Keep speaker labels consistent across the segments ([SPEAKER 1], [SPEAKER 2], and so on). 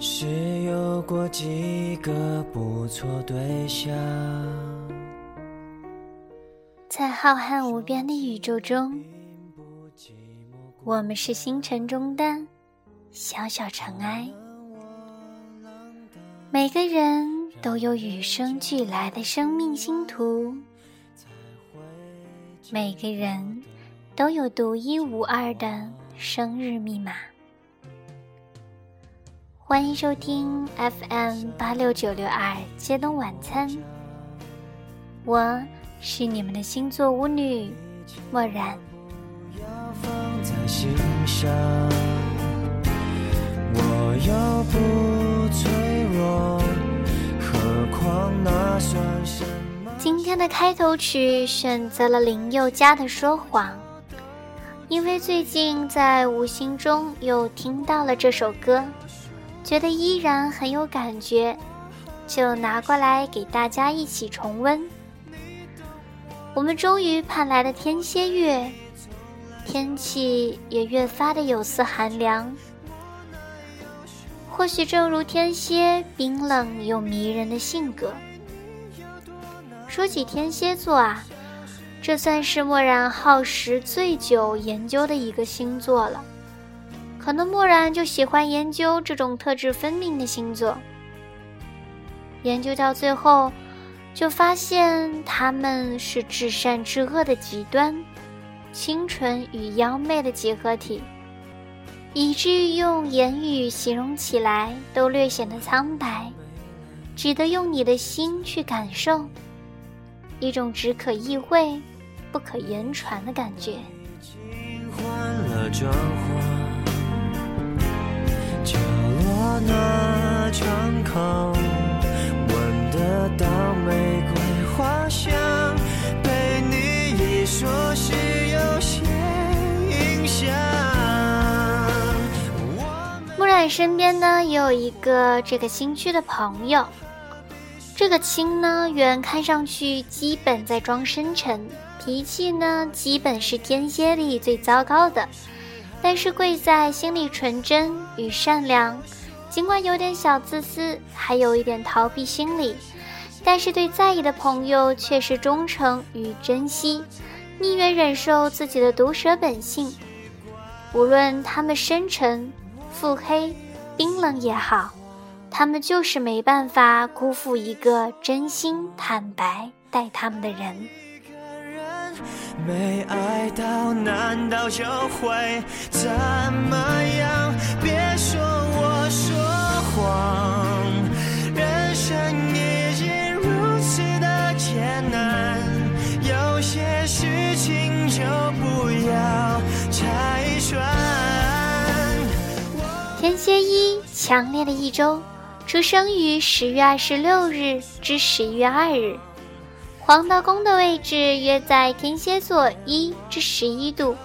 [SPEAKER 1] 是有过几个不错对象。
[SPEAKER 2] 在浩瀚无边的宇宙中，我们是星辰中的小小尘埃。每个人都有与生俱来的生命星图，每个人都有独一无二的生日密码。欢迎收听 FM 八六九六二街东晚餐，我是你们的星座巫女默然。今天的开头曲选择了林宥嘉的《说谎》，因为最近在无形中又听到了这首歌。觉得依然很有感觉，就拿过来给大家一起重温。我们终于盼来了天蝎月，天气也越发的有丝寒凉。或许正如天蝎冰冷又迷人的性格。说起天蝎座啊，这算是默然耗时最久研究的一个星座了。可能默然就喜欢研究这种特质分明的星座，研究到最后，就发现他们是至善至恶的极端，清纯与妖媚的结合体，以至于用言语形容起来都略显得苍白，只得用你的心去感受，一种只可意会，不可言传的感觉。那窗口闻得到玫瑰花香，被你一说是有些影响。木染身边呢也有一个这个新区的朋友，这个青呢原看上去基本在装深沉，脾气呢基本是天蝎里最糟糕的，但是贵在心里纯真与善良。尽管有点小自私，还有一点逃避心理，但是对在意的朋友却是忠诚与珍惜，宁愿忍受自己的毒舌本性，无论他们深沉、腹黑、冰冷也好，他们就是没办法辜负一个真心坦白待他们的人。没爱到，难道就会怎么样？别人生已经如此的艰难，有些事情就不要拆穿。天蝎一，强烈的一周，出生于十月二十六日至十一月二日。黄道宫的位置约在天蝎座一至十一度，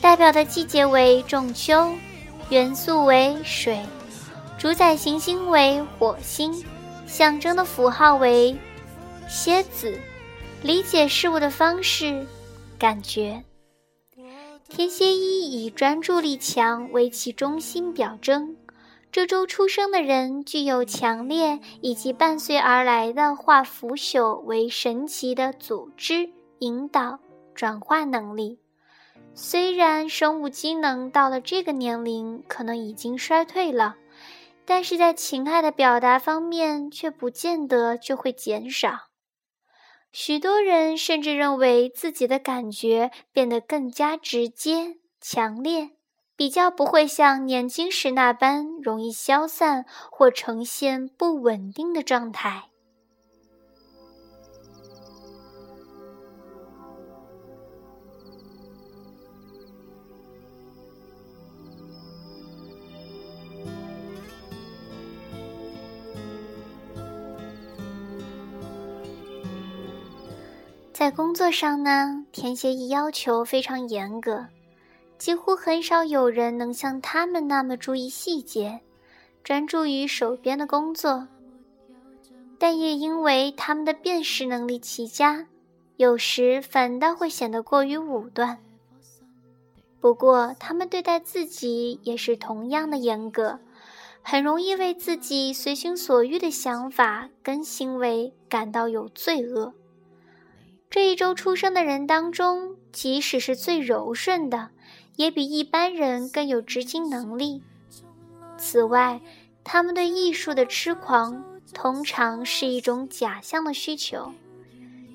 [SPEAKER 2] 代表的季节为仲秋，元素为水，主宰行星为火星，象征的符号为蝎子。理解事物的方式，感觉。天蝎一以专注力强为其中心表征。这周出生的人具有强烈以及伴随而来的化腐朽为神奇的组织引导转化能力。虽然生物机能到了这个年龄可能已经衰退了，但是在情爱的表达方面却不见得就会减少。许多人甚至认为自己的感觉变得更加直接、强烈。比较不会像年轻时那般容易消散或呈现不稳定的状态。在工作上呢，填写一要求非常严格。几乎很少有人能像他们那么注意细节，专注于手边的工作。但也因为他们的辨识能力奇佳，有时反倒会显得过于武断。不过，他们对待自己也是同样的严格，很容易为自己随心所欲的想法跟行为感到有罪恶。这一周出生的人当中，即使是最柔顺的，也比一般人更有执行能力。此外，他们对艺术的痴狂，通常是一种假象的需求，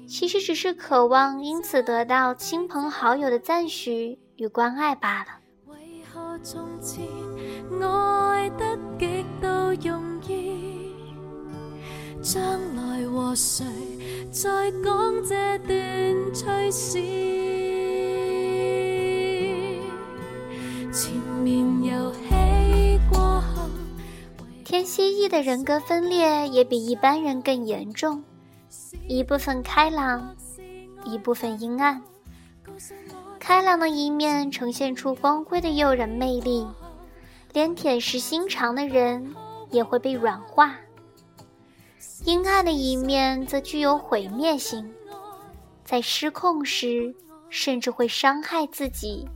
[SPEAKER 2] 其实只是渴望因此得到亲朋好友的赞许与关爱罢了。为何从前爱得极度容易，将来和谁再讲这段趣事？前面游戏过后，天蝎一的人格分裂也比一般人更严重，一部分开朗，一部分阴暗。开朗的一面呈现出光辉的诱人魅力，连铁石心肠的人也会被软化；阴暗的一面则具有毁灭性，在失控时甚至会伤害自己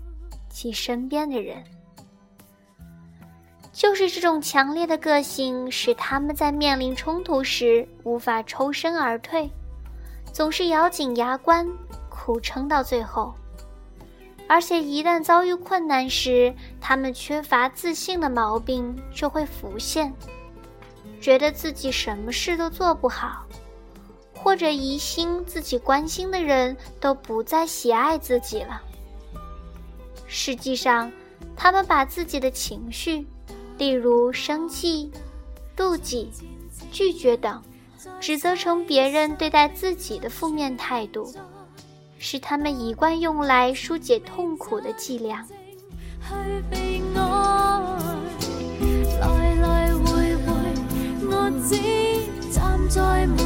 [SPEAKER 2] 及身边的人。就是这种强烈的个性，使他们在面临冲突时无法抽身而退，总是咬紧牙关，苦撑到最后。而且一旦遭遇困难时，他们缺乏自信的毛病就会浮现，觉得自己什么事都做不好，或者疑心自己关心的人都不再喜爱自己了。实际上，他们把自己的情绪，例如生气、妒忌、拒绝等，指责成别人对待自己的负面态度。是他们一贯用来疏解痛苦的伎俩。我只站在门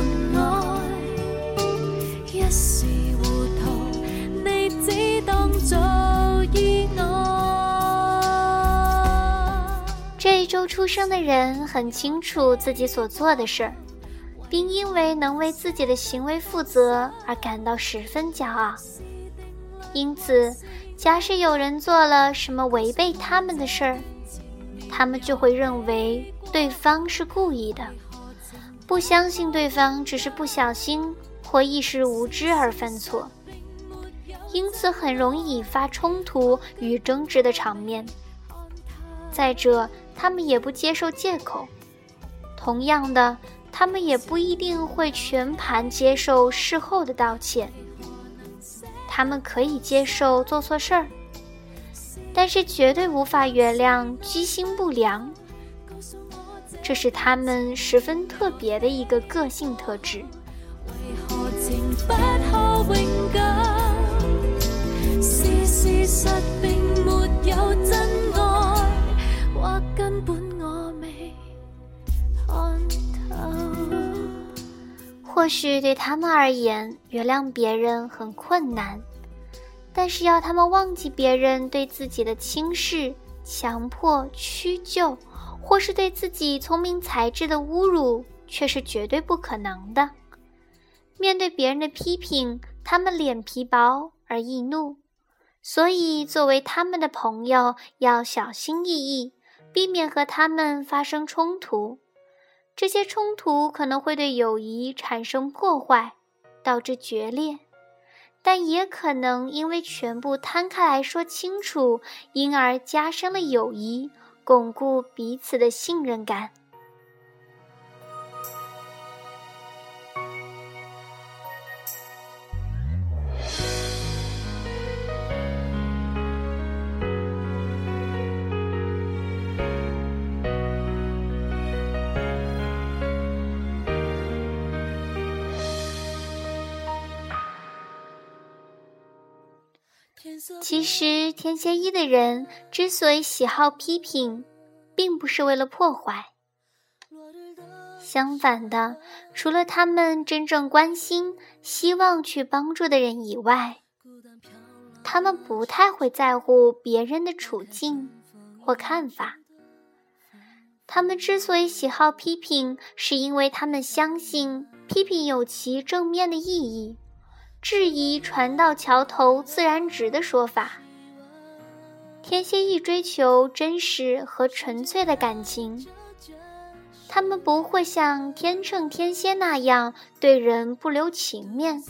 [SPEAKER 2] 这一周出生的人很清楚自己所做的事儿。并因为能为自己的行为负责而感到十分骄傲，因此，假使有人做了什么违背他们的事儿，他们就会认为对方是故意的，不相信对方只是不小心或一时无知而犯错，因此很容易引发冲突与争执的场面。再者，他们也不接受借口，同样的。他们也不一定会全盘接受事后的道歉，他们可以接受做错事儿，但是绝对无法原谅居心不良。这是他们十分特别的一个个性特质。或许对他们而言，原谅别人很困难，但是要他们忘记别人对自己的轻视、强迫、屈就，或是对自己聪明才智的侮辱，却是绝对不可能的。面对别人的批评，他们脸皮薄而易怒，所以作为他们的朋友，要小心翼翼，避免和他们发生冲突。这些冲突可能会对友谊产生破坏，导致决裂，但也可能因为全部摊开来说清楚，因而加深了友谊，巩固彼此的信任感。其实，天蝎一的人之所以喜好批评，并不是为了破坏。相反的，除了他们真正关心、希望去帮助的人以外，他们不太会在乎别人的处境或看法。他们之所以喜好批评，是因为他们相信批评有其正面的意义。质疑“船到桥头自然直”的说法。天蝎一追求真实和纯粹的感情，他们不会像天秤天蝎那样对人不留情面。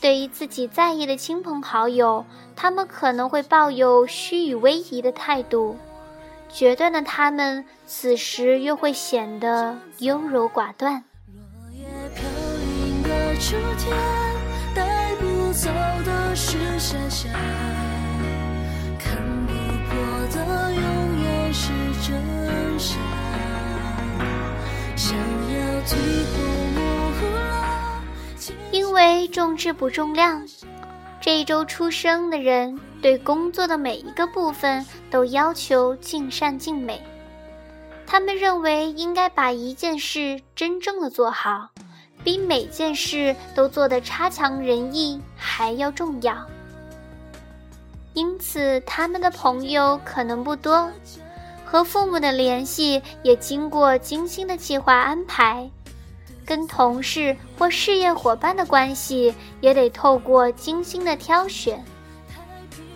[SPEAKER 2] 对于自己在意的亲朋好友，他们可能会抱有虚与委蛇的态度；决断的他们，此时又会显得优柔寡断。
[SPEAKER 3] 秋天，带不走的是盛夏。看不破的永远是真相。想要突破模糊
[SPEAKER 2] 因为重质不重量，这一周出生的人对工作的每一个部分都要求尽善尽美。他们认为应该把一件事真正的做好，比每件事都做得差强人意还要重要。因此，他们的朋友可能不多，和父母的联系也经过精心的计划安排。跟同事或事业伙伴的关系也得透过精心的挑选。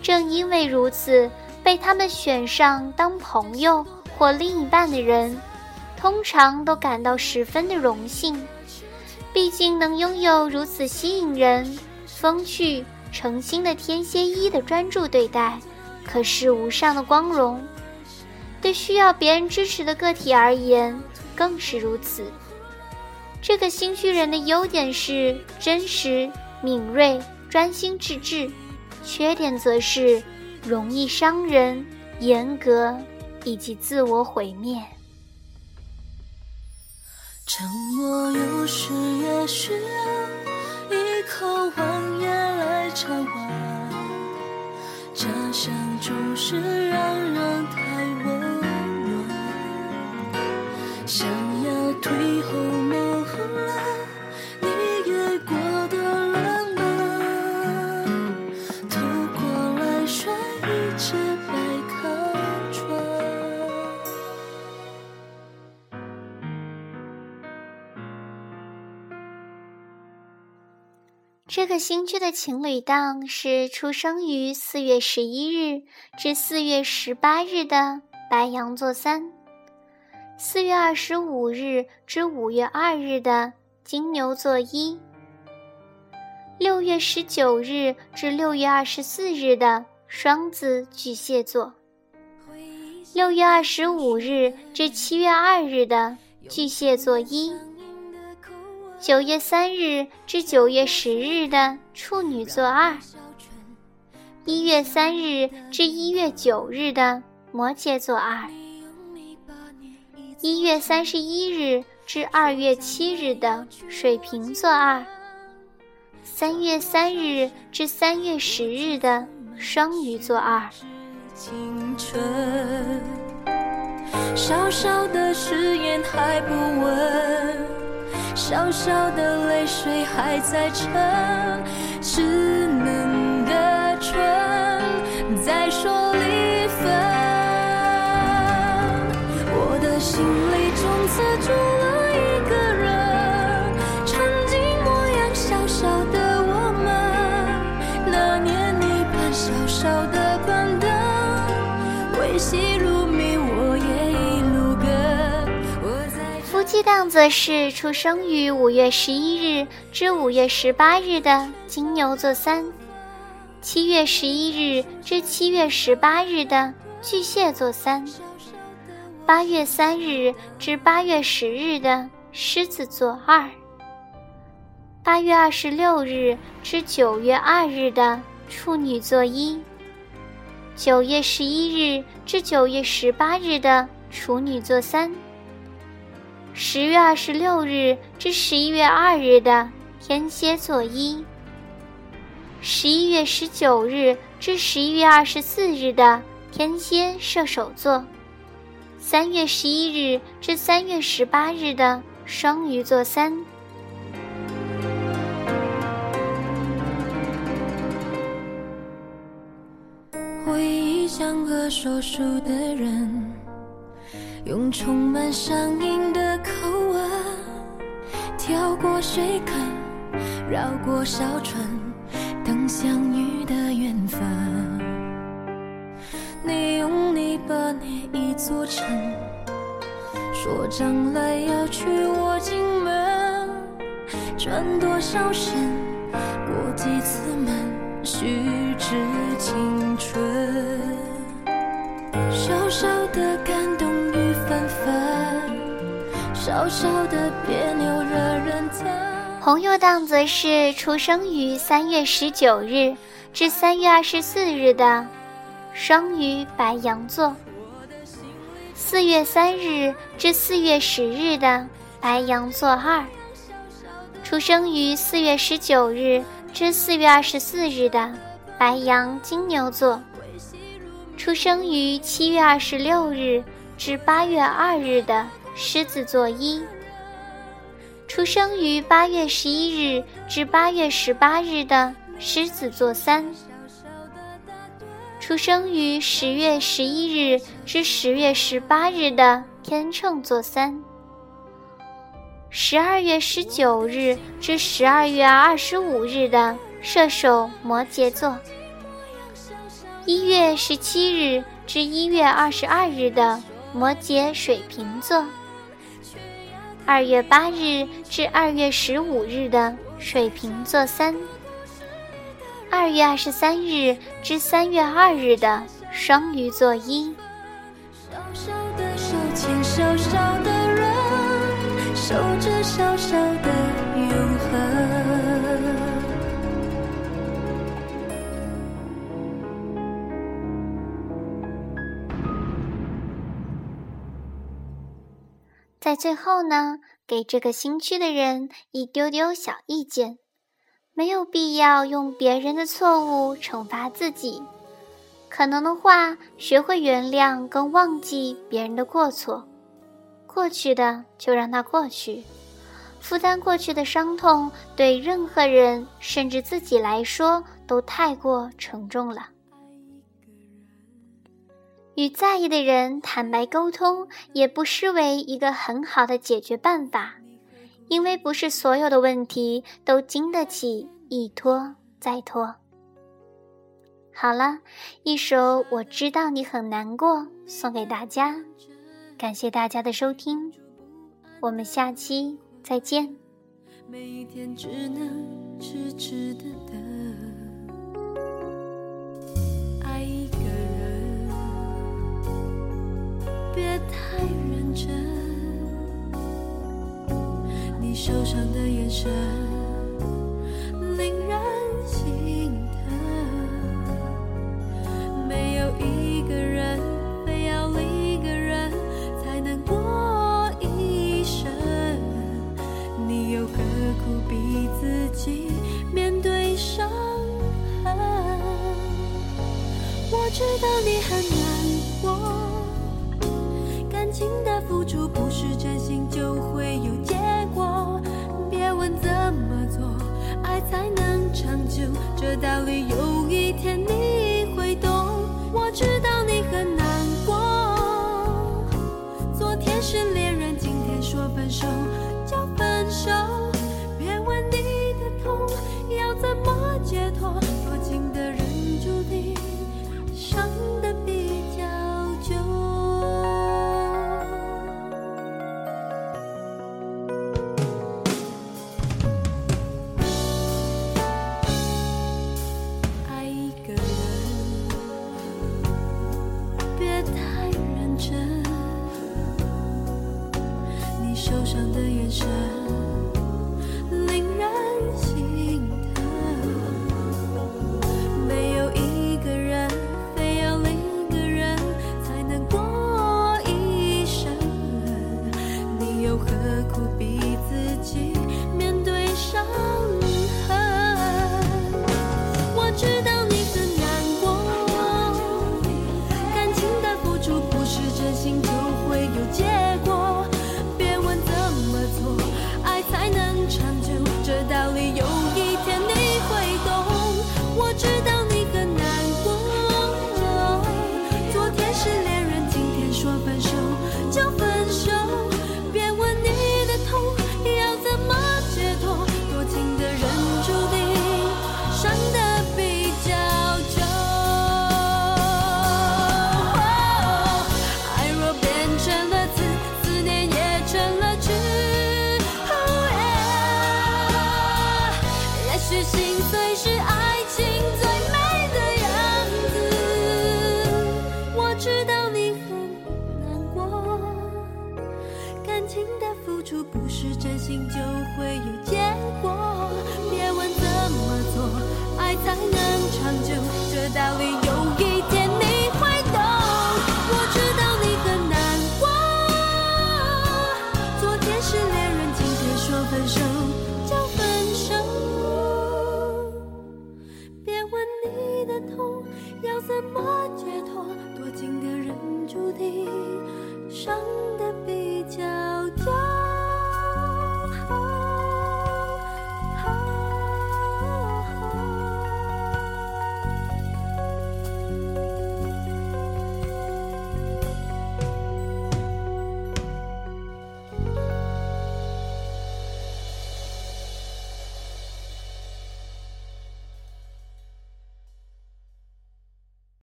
[SPEAKER 2] 正因为如此，被他们选上当朋友或另一半的人，通常都感到十分的荣幸。毕竟能拥有如此吸引人、风趣、诚心的天蝎一的专注对待，可是无上的光荣。对需要别人支持的个体而言，更是如此。这个新虚人的优点是真实、敏锐、专心致志，缺点则是容易伤人、严格以及自我毁灭。沉默有时也需要一口谎言来偿还，假象总是让人太温暖，想要退后。新居的情侣档是出生于四月十一日至四月十八日的白羊座三，四月二十五日至五月二日的金牛座一，六月十九日至六月二十四日的双子巨蟹座，六月二十五日至七月二日的巨蟹座一。九月三日至九月十日的处女座二，一月三日至一月九日的摩羯座二，一月三十一日至二月七日的水瓶座二，三月三日至三月十日的双鱼座二。青春，小小的誓言还不稳。小小的泪水还在撑，鸡档则是出生于五月十一日至五月十八日的金牛座三，七月十一日至七月十八日的巨蟹座三，八月三日至八月十日的狮子座二，八月二十六日至九月二日的处女座一，九月十一日至九月十八日的处女座三。十月二十六日至十一月二日的天蝎座一，十一月十九日至十一月二十四日的天蝎射手座，三月十一日至三月十八日的双鱼座三。回忆像个说书的人。用充满乡音的口吻，跳过水坑，绕过小村，等相遇的缘分。你用泥巴捏一座城，
[SPEAKER 3] 说将来要娶我进门，转多少身，过几次门，虚掷青春。小小的感小小的别扭惹人疼。
[SPEAKER 2] 红油档则是出生于三月十九日至三月二十四日的双鱼白羊座。四月三日至四月十日的白羊座二，出生于四月十九日至四月二十四日的白羊金牛座，出生于七月二十六日至八月二日的狮子座一，出生于八月十一日至八月十八日的狮子座三。出生于十月十一日至十月十八日的天秤座三，十二月十九日至十二月二十五日的射手摩羯座，一月十七日至一月二十二日的摩羯水瓶座，二月八日至二月十五日的水瓶座三。二月二十三日至三月二日的双鱼座一。
[SPEAKER 3] 小小的手牵小小的人，守着小小的永恒。
[SPEAKER 2] 最后呢，给这个新区的人一丢丢小意见。没有必要用别人的错误惩罚自己，可能的话，学会原谅跟忘记别人的过错，过去的就让它过去。负担过去的伤痛，对任何人甚至自己来说都太过沉重了。与在意的人坦白沟通，也不失为一个很好的解决办法。因为不是所有的问题都经得起一拖再拖。好了，一首《我知道你很难过》送给大家，感谢大家的收听，我们下期再见。
[SPEAKER 3] 每一天只能痴痴的等，别太认真。你受伤的眼神是恋人，今天说分手就分手。